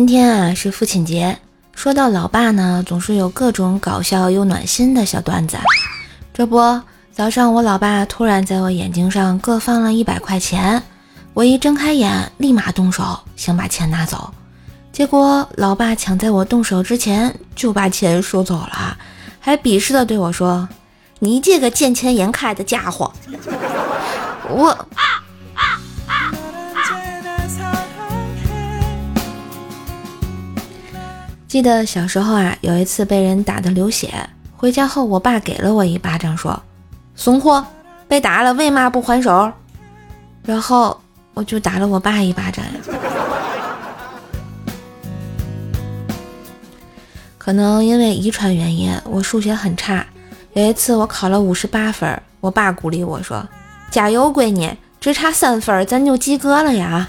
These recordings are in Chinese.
今天啊是父亲节，说到老爸呢，总是有各种搞笑又暖心的小段子。这不，早上我老爸突然在我眼睛上各放了一百块钱，我一睁开眼，立马动手想把钱拿走，结果老爸抢在我动手之前就把钱收走了，还鄙视的对我说：“你这个见钱眼开的家伙！”我。记得小时候啊，有一次被人打的流血，回家后我爸给了我一巴掌，说：“怂货，被打了为嘛不还手？”然后我就打了我爸一巴掌。可能因为遗传原因，我数学很差。有一次我考了五十八分，我爸鼓励我说：“加油，闺女，只差三分咱就及格了呀。”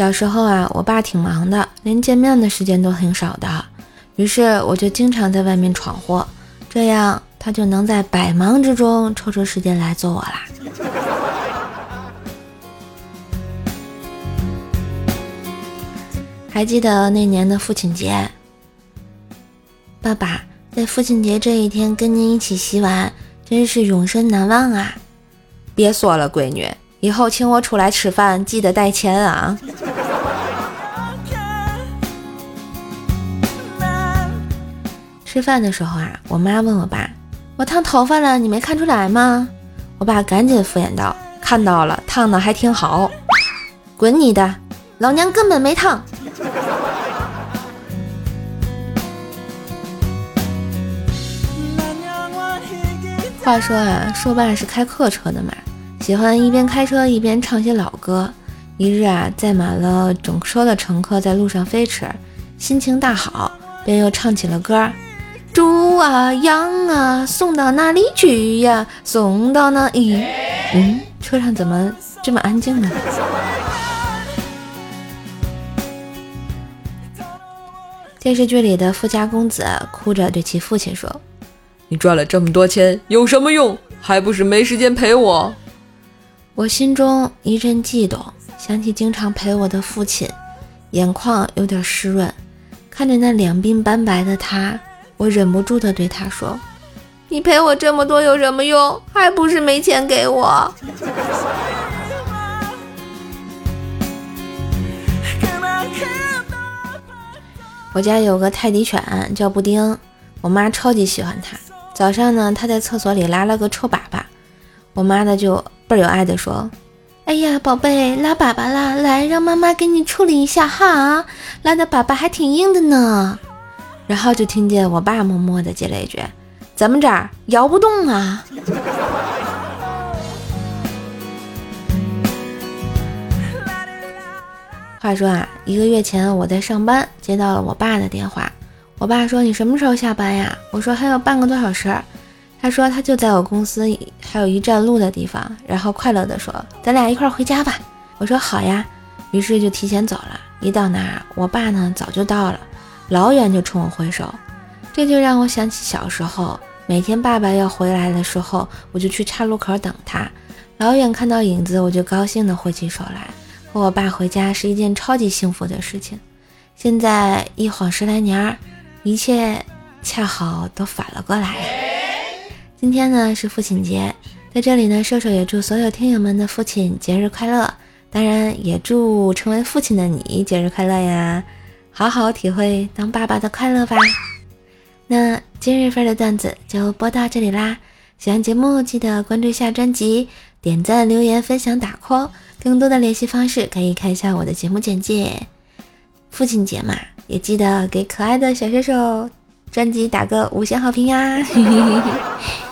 小时候啊，我爸挺忙的，连见面的时间都很少的，于是我就经常在外面闯祸，这样他就能在百忙之中抽出时间来揍我啦。还记得那年的父亲节，爸爸在父亲节这一天跟您一起洗碗，真是永生难忘啊！别说了，闺女，以后请我出来吃饭记得带钱啊。吃饭的时候啊，我妈问我爸：“我烫头发了，你没看出来吗？”我爸赶紧敷衍道：“看到了，烫的还挺好。”滚你的，老娘根本没烫。话说啊，说爸是开客车的嘛，喜欢一边开车一边唱些老歌。一日啊，载满了整车的乘客在路上飞驰，心情大好，便又唱起了歌。猪啊羊啊，送到哪里去呀？送到哪咦？嗯，车上怎么这么安静呢？电视剧里的富家公子哭着对其父亲说：“你赚了这么多钱有什么用？还不是没时间陪我。”我心中一阵悸动，想起经常陪我的父亲，眼眶有点湿润，看着那两鬓斑白的他。我忍不住的对他说：“你陪我这么多有什么用？还不是没钱给我。”我家有个泰迪犬叫布丁，我妈超级喜欢它。早上呢，它在厕所里拉了个臭粑粑，我妈呢就倍儿有爱的说：“哎呀，宝贝，拉粑粑啦，来让妈妈给你处理一下哈，拉的粑粑还挺硬的呢。”然后就听见我爸默默的接了一句：“咱们这儿摇不动啊。”话说啊，一个月前我在上班，接到了我爸的电话。我爸说：“你什么时候下班呀？”我说：“还有半个多小时。”他说：“他就在我公司还有一站路的地方。”然后快乐的说：“咱俩一块回家吧。”我说：“好呀。”于是就提前走了。一到那儿，我爸呢早就到了。老远就冲我挥手，这就让我想起小时候，每天爸爸要回来的时候，我就去岔路口等他。老远看到影子，我就高兴地挥起手来。和我爸回家是一件超级幸福的事情。现在一晃十来年，一切恰好都反了过来。今天呢是父亲节，在这里呢，瘦瘦也祝所有听友们的父亲节日快乐，当然也祝成为父亲的你节日快乐呀。好好体会当爸爸的快乐吧。那今日份的段子就播到这里啦。喜欢节目记得关注一下专辑，点赞、留言、分享、打 call。更多的联系方式可以看一下我的节目简介。父亲节嘛，也记得给可爱的小射手专辑打个五星好评呀。